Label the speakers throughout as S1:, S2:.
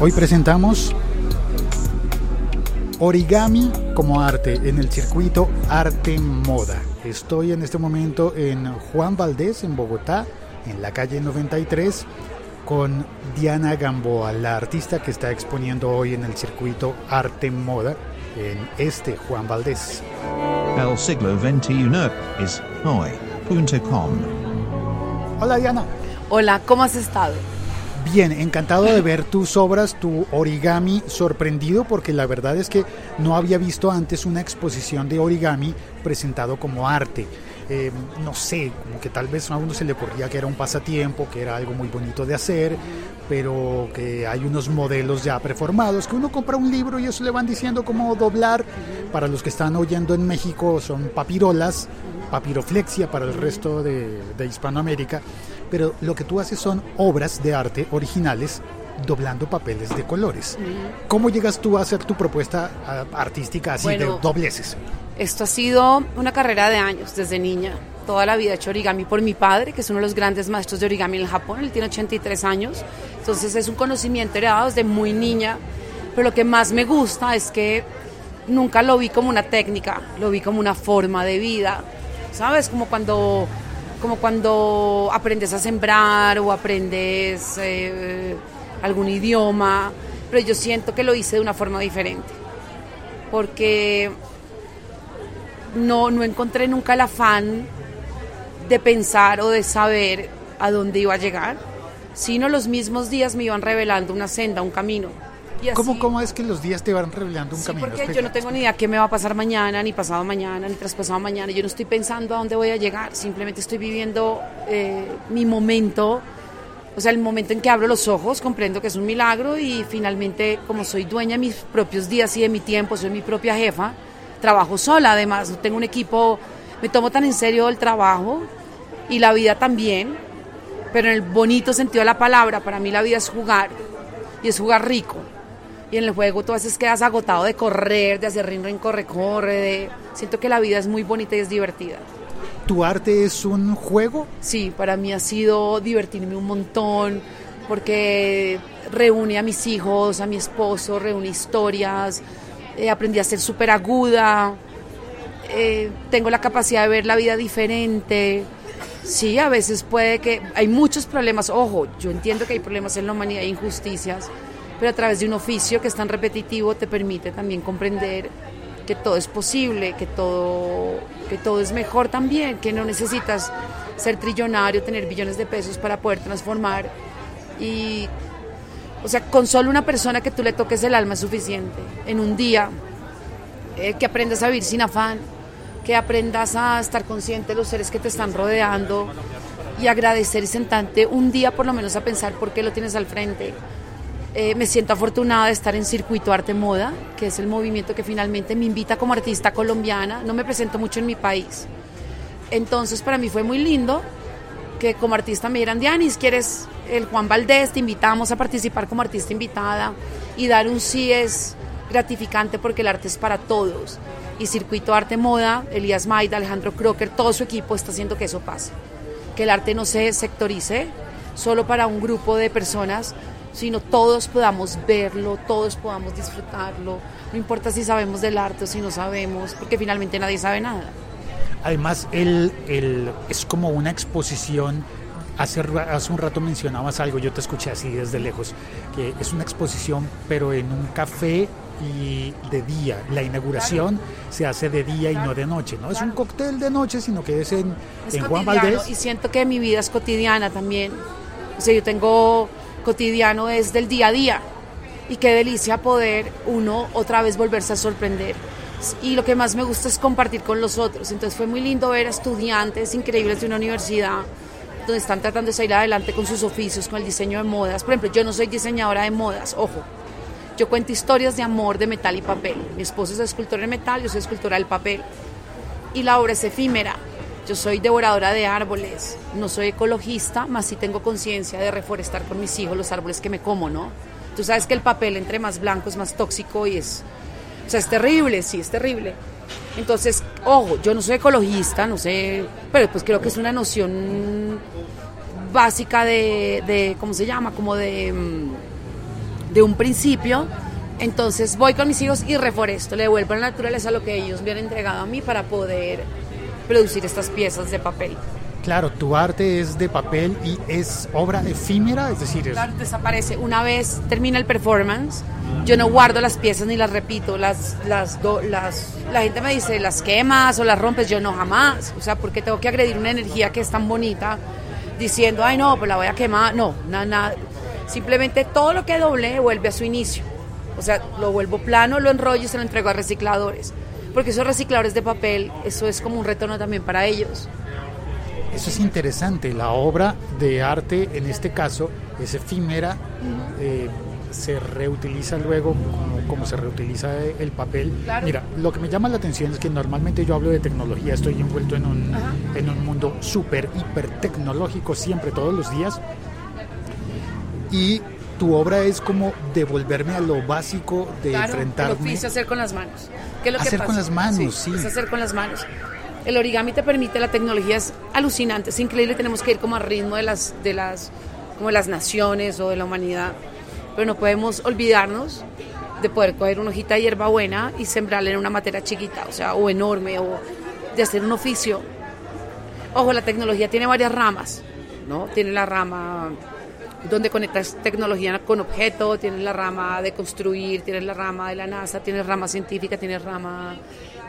S1: Hoy presentamos origami como arte en el circuito Arte Moda. Estoy en este momento en Juan Valdés, en Bogotá, en la calle 93, con Diana Gamboa, la artista que está exponiendo hoy en el circuito Arte Moda en este Juan Valdés.
S2: El siglo XXI es hoy.com.
S1: Hola Diana.
S3: Hola, ¿cómo has estado?
S1: Bien, encantado de ver tus obras, tu origami sorprendido porque la verdad es que no había visto antes una exposición de origami presentado como arte. Eh, no sé, como que tal vez a uno se le ocurría que era un pasatiempo, que era algo muy bonito de hacer, pero que hay unos modelos ya preformados, que uno compra un libro y eso le van diciendo cómo doblar. Para los que están oyendo en México son papirolas, papiroflexia para el resto de, de Hispanoamérica, pero lo que tú haces son obras de arte originales doblando papeles de colores. ¿Cómo llegas tú a hacer tu propuesta ah, artística así
S3: Bueno,
S1: de dobleces?
S3: Esto ha sido una carrera de años, desde niña. Toda la vida he hecho origami por mi padre, que es uno de los grandes maestros de origami en el Japón. Él tiene 83 años. Entonces es un conocimiento heredado desde muy niña. Pero lo que más me gusta es que nunca lo vi como una técnica, lo vi como una forma de vida. ¿Sabes? Como cuando, como cuando aprendes a sembrar o aprendes eh, algún idioma. Pero yo siento que lo hice de una forma diferente. Porque no, no encontré nunca el afán de pensar o de saber a dónde iba a llegar, sino los mismos días me iban revelando una senda, un camino. Y así-
S1: ¿Cómo, ¿Cómo es que los días te van revelando un
S3: Sí,
S1: camino?
S3: porque yo no tengo ni idea qué me va a pasar mañana, ni pasado mañana, ni traspasado mañana. Yo no estoy pensando a dónde voy a llegar, simplemente estoy viviendo eh, mi momento. O sea, el momento en que abro los ojos, comprendo que es un milagro y finalmente, como soy dueña de mis propios días y de mi tiempo, soy mi propia jefa, trabajo sola además, no tengo un equipo, me tomo tan en serio el trabajo y la vida también, pero en el bonito sentido de la palabra, para mí la vida es jugar y es jugar rico. Y en el juego tú a veces quedas agotado de correr, de hacer rin, rin, corre, corre. De... Siento que la vida es muy bonita y es divertida.
S1: ¿Tu arte es un juego?
S3: Sí, para mí ha sido divertirme un montón porque reúne a mis hijos, a mi esposo, reúne historias, eh, aprendí a ser súper aguda, eh, tengo la capacidad de ver la vida diferente. Sí, a veces puede que hay muchos problemas, ojo, yo entiendo que hay problemas en la humanidad e injusticias, pero a través de un oficio que es tan repetitivo te permite también comprender que todo es posible, que todo, que todo es mejor también, que no necesitas ser trillonario, tener billones de pesos para poder transformar. Y, o sea, con solo una persona que tú le toques el alma es suficiente. En un día, eh, que aprendas a vivir sin afán, que aprendas a estar consciente de los seres que te están rodeando y agradecer y sentarte un día por lo menos a pensar por qué lo tienes al frente. Eh, me siento afortunada de estar en Circuito Arte Moda, que es el movimiento que finalmente me invita como artista colombiana. No me presento mucho en mi país. Entonces para mí fue muy lindo que como artista me dieran, Dianis, ¿quieres el Juan Valdés? Te invitamos a participar como artista invitada y dar un sí es gratificante porque el arte es para todos. Y Circuito Arte Moda, Elías Maida, Alejandro Crocker, todo su equipo está haciendo que eso pase. Que el arte no se sectorice solo para un grupo de personas, sino todos podamos verlo, todos podamos disfrutarlo. No importa si sabemos del arte o si no sabemos, porque finalmente nadie sabe nada.
S1: Además, el, el- es como una exposición. Hace, hace un rato mencionabas algo, yo te escuché así desde lejos, que es una exposición, pero en un café y de día. La inauguración se hace de día y no de noche. No es un cóctel de noche, sino que es en,
S3: Es
S1: en Juan Valdés.
S3: Y siento que mi vida es cotidiana también. O sea, yo tengo cotidiano es del día a día. Y qué delicia poder uno otra vez volverse a sorprender. Y lo que más me gusta es compartir con los otros. Entonces fue muy lindo ver a estudiantes increíbles de una universidad donde están tratando de salir adelante con sus oficios, con el diseño de modas. Por ejemplo, yo no soy diseñadora de modas, ojo. Yo cuento historias de amor de metal y papel. Mi esposo es escultor de metal, yo soy escultora del papel y la obra es efímera. Soy devoradora de árboles, no soy ecologista, más sí tengo conciencia de reforestar con mis hijos los árboles que me como, ¿no? Tú sabes que el papel entre más blanco es más tóxico y es, o sea, es terrible, sí, es terrible. Entonces, ojo, yo no soy ecologista, no sé, pero pues creo que es una noción básica de, de ¿cómo se llama? Como de, mm, de un principio. Entonces voy con mis hijos y reforesto, le devuelvo a la naturaleza lo que ellos me han entregado a mí para poder producir estas piezas de papel.
S1: Claro, tu arte es de papel y es obra efímera, es decir, es...
S3: Claro, desaparece. Una vez termina el performance, yo no guardo las piezas ni las repito. Las, las, do- las, la gente me dice, las quemas o las rompes, yo no jamás. O sea, porque tengo que agredir una energía que es tan bonita diciendo, ay no, pues la voy a quemar. No, nada, nada. Simplemente todo lo que doble vuelve a su inicio. O sea, lo vuelvo plano, lo enrollo y se lo entrego a recicladores. Porque esos recicladores de papel, eso es como un retorno también para ellos.
S1: Eso es interesante, la obra de arte en este caso es efímera, eh, se reutiliza luego como, como se reutiliza el papel.
S3: Claro.
S1: Mira, lo que me llama la atención es que normalmente yo hablo de tecnología, estoy envuelto en un,
S3: Ajá.
S1: en un mundo súper, hiper tecnológico siempre, todos los días. Y tu obra es como devolverme a lo básico de
S3: Claro, el
S1: enfrentarme.
S3: oficio hacer con las manos. ¿Qué es lo que
S1: Hacer con
S3: pasa?
S1: las manos, sí.
S3: Es hacer con las manos. El origami te permite, la tecnología es alucinante, es increíble, tenemos que ir como al ritmo de las, de las, como de las naciones o de la humanidad, pero no podemos olvidarnos de poder coger una hojita de hierbabuena y sembrarla en una materia chiquita, o sea, o enorme, o de hacer un oficio. Ojo, la tecnología tiene varias ramas, ¿no? Tiene la rama donde conectas tecnología con objeto, tienes la rama de construir, tienes la rama de la NASA, tienes rama científica, tienes rama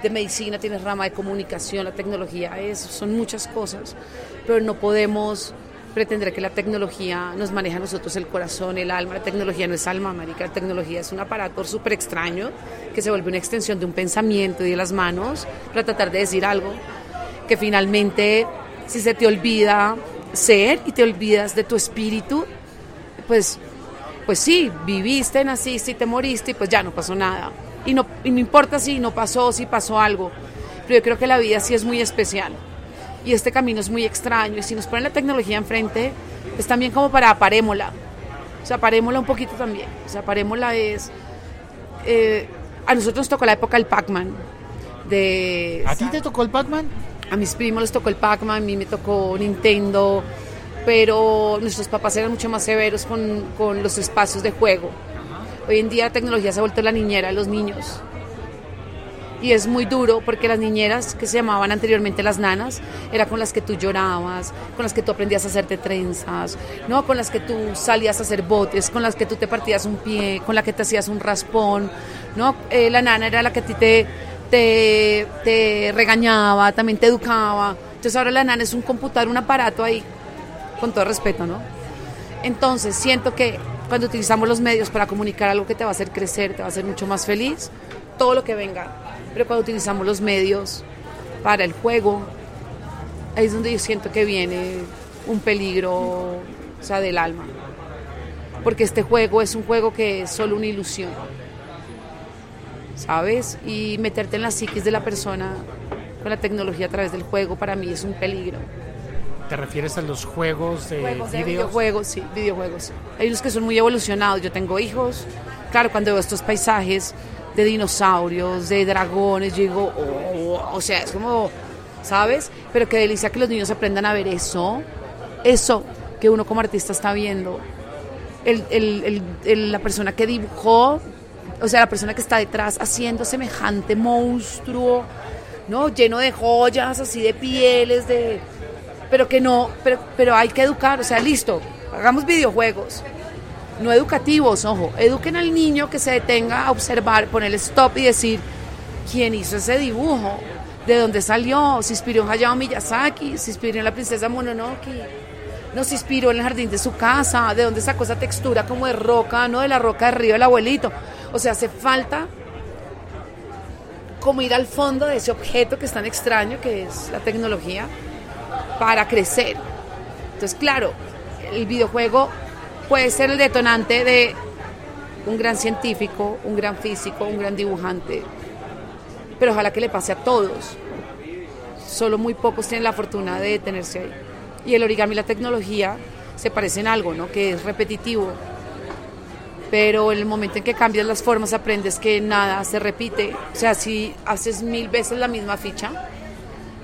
S3: de medicina, tienes rama de comunicación, la tecnología es, son muchas cosas, pero no podemos pretender que la tecnología nos maneja a nosotros el corazón, el alma, la tecnología no es alma, marica, la tecnología es un aparato súper extraño que se vuelve una extensión de un pensamiento y de las manos para tratar de decir algo que finalmente si se te olvida ser y te olvidas de tu espíritu, pues, pues sí, viviste, naciste y te moriste y pues ya no pasó nada. Y no, y no importa si no pasó, si pasó algo, pero yo creo que la vida sí es muy especial y este camino es muy extraño y si nos ponen la tecnología enfrente, es también como para parémosla. O sea, parémosla un poquito también. O sea, parémosla es... eh, a nosotros nos tocó la época del Pac-Man. De,
S1: ¿A ti te tocó el Pac-Man?
S3: a mis primos les tocó el Pac-Man, a mí me tocó Nintendo, pero nuestros papás eran mucho más severos con, con los espacios de juego. Hoy en día la tecnología se ha vuelto la niñera de los niños. Y es muy duro porque las niñeras que se llamaban anteriormente las nanas, era con las que tú llorabas, con las que tú aprendías a hacerte trenzas, ¿no? con las que tú salías a hacer botes, con las que tú te partías un pie, con la que te hacías un raspón. ¿no? Eh, la nana era la que a ti te, te, te regañaba, también te educaba. Entonces ahora la nana es un computador, un aparato ahí, con todo respeto, ¿no? Entonces siento que cuando utilizamos los medios para comunicar algo que te va a hacer crecer, te va a hacer mucho más feliz, todo lo que venga. Pero cuando utilizamos los medios para el juego, ahí es donde yo siento que viene un peligro, o sea, del alma. Porque este juego es un juego que es solo una ilusión. ¿Sabes? Y meterte en la psiquis de la persona con la tecnología a través del juego para mí es un peligro.
S1: ¿Te refieres a los juegos de
S3: Juegos de videojuegos, sí, videojuegos. Hay unos que son muy evolucionados. Yo tengo hijos. Claro, cuando veo estos paisajes de dinosaurios, de dragones, yo digo, oh, o sea, es como, ¿sabes? Pero qué delicia que los niños aprendan a ver eso, eso que uno como artista está viendo. El, el- el- el- la persona que dibujó, o sea, la persona que está detrás haciendo semejante monstruo, ¿no? Lleno de joyas, así de pieles, de pero que no, pero, pero hay que educar, o sea, listo, hagamos videojuegos, no educativos, ojo, eduquen al niño que se detenga a observar, ponerle stop y decir, ¿quién hizo ese dibujo? ¿De dónde salió? ¿Se inspiró en Hayao Miyazaki? ¿Se inspiró en la princesa Mononoke? ¿No se inspiró en el jardín de su casa? ¿De dónde sacó esa textura como de roca, no de la roca de río del abuelito? O sea, hace falta como ir al fondo de ese objeto que es tan extraño que es la tecnología para crecer. Entonces, claro, el videojuego puede ser el detonante de un gran científico, un gran físico, un gran dibujante, pero ojalá que le pase a todos. Solo muy pocos tienen la fortuna de detenerse ahí. Y el origami y la tecnología se parecen a algo, ¿no? Que es repetitivo. Pero en el momento en que cambias las formas aprendes que nada se repite. O sea, si haces mil veces la misma ficha,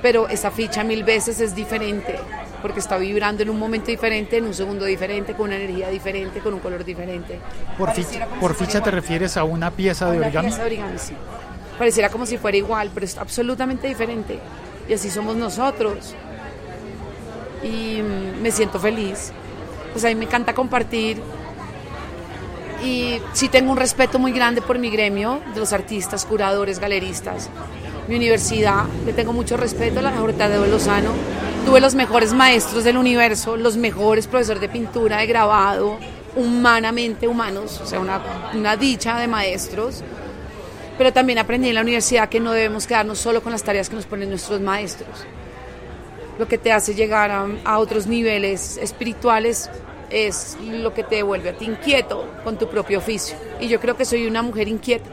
S3: pero esa ficha mil veces es diferente. porque está vibrando en un momento diferente, en un segundo diferente, con una energía diferente, con un color diferente.
S1: Por, ficha, por
S3: si
S1: ficha te refieres a una pieza
S3: A
S1: de
S3: una
S1: origami.
S3: pieza de origami, sí. Pareciera como si fuera igual, pero es absolutamente diferente. Y así somos nosotros. Y mm, me siento feliz. Pues a mí me encanta compartir. Y sí tengo un respeto muy grande por mi gremio, de los artistas, curadores, galeristas. Mi universidad, le tengo mucho respeto, la Jorge de Lozano. Tuve los mejores maestros del universo, los mejores profesores de pintura, de grabado, humanamente humanos, o sea, una, una dicha de maestros. Pero también aprendí en la universidad que no debemos quedarnos solo con las tareas que nos ponen nuestros maestros. Lo que te hace llegar a, a otros niveles espirituales es lo que te devuelve a ti inquieto con tu propio oficio. Y yo creo que soy una mujer inquieta.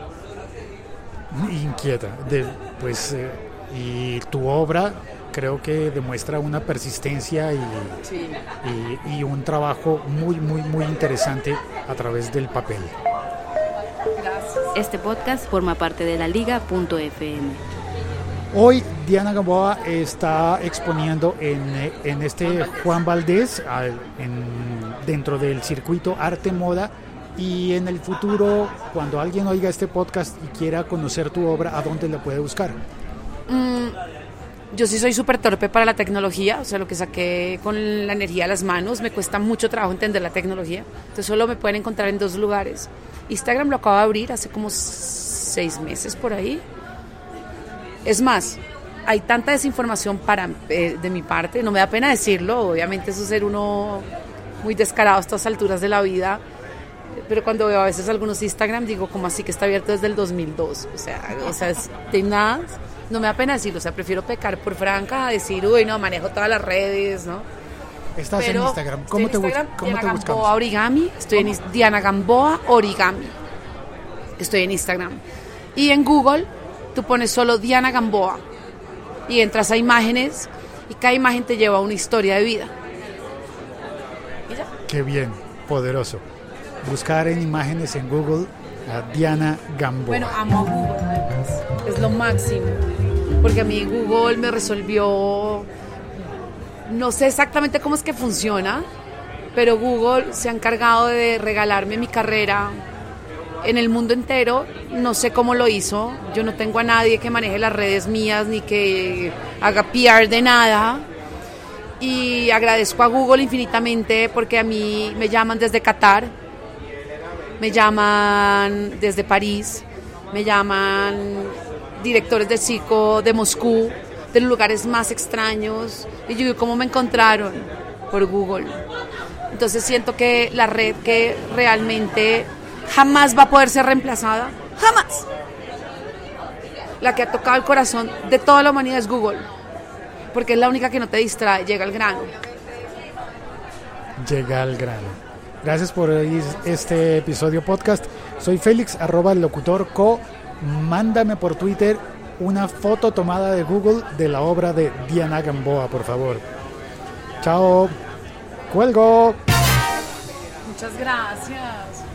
S1: Inquieta. De, pues, eh, y tu obra creo que demuestra una persistencia y, y- y un trabajo muy, muy, muy interesante a través del papel.
S4: Este podcast forma parte de la liga.fm.
S1: Hoy Diana Gamboa está exponiendo en, en este Juan Valdés al- en- dentro del circuito Arte Moda y en el futuro, cuando alguien oiga este podcast y quiera conocer tu obra, ¿a dónde la puede buscar?
S3: Yo sí soy súper torpe para la tecnología, o sea, lo que saqué con la energía a las manos, me cuesta mucho trabajo entender la tecnología. Entonces solo me pueden encontrar en dos lugares. Instagram lo acabo de abrir hace como seis meses por ahí. Es más, hay tanta desinformación para, eh, de mi parte, no me da pena decirlo, obviamente eso es ser uno muy descarado a estas alturas de la vida, pero cuando veo a veces algunos Instagram digo, como así que está abierto desde el 2002? O sea, o sea es de nada, no me da pena decirlo, o sea, prefiero pecar por franca a decir, uy, no, manejo todas las redes, ¿no?
S1: Estás
S3: Pero
S1: en Instagram. ¿Cómo te,
S3: Instagram,
S1: cómo
S3: Diana
S1: te
S3: Gamboa? Origami, estoy en Diana Gamboa Origami. Estoy en Instagram. Y en Google tú pones solo Diana Gamboa y entras a imágenes y cada imagen te lleva a una historia de vida. Y ya.
S1: Qué bien, poderoso. Buscar en imágenes en Google a Diana Gamboa.
S3: Bueno, amo a Google, además. Es lo máximo. Porque a mí Google me resolvió. No sé exactamente cómo es que funciona, pero Google se ha encargado de regalarme mi carrera en el mundo entero. No sé cómo lo hizo. Yo no tengo a nadie que maneje las redes mías ni que haga PR de nada. Y agradezco a Google infinitamente porque a mí me llaman desde Qatar, me llaman desde París, me llaman directores de circo de Moscú, de los lugares más extraños. Y yo digo, ¿cómo me encontraron? Por Google. Entonces siento que la red que realmente jamás va a poder ser reemplazada, jamás. La que ha tocado el corazón de toda la humanidad es Google, porque es la única que no te distrae, llega al grano.
S1: Llega al grano. Gracias por este episodio podcast. Soy Félix, arroba el locutor co. Mándame por Twitter una foto tomada de Google de la obra de Diana Gamboa, por favor. Chao. Cuelgo.
S3: Muchas gracias.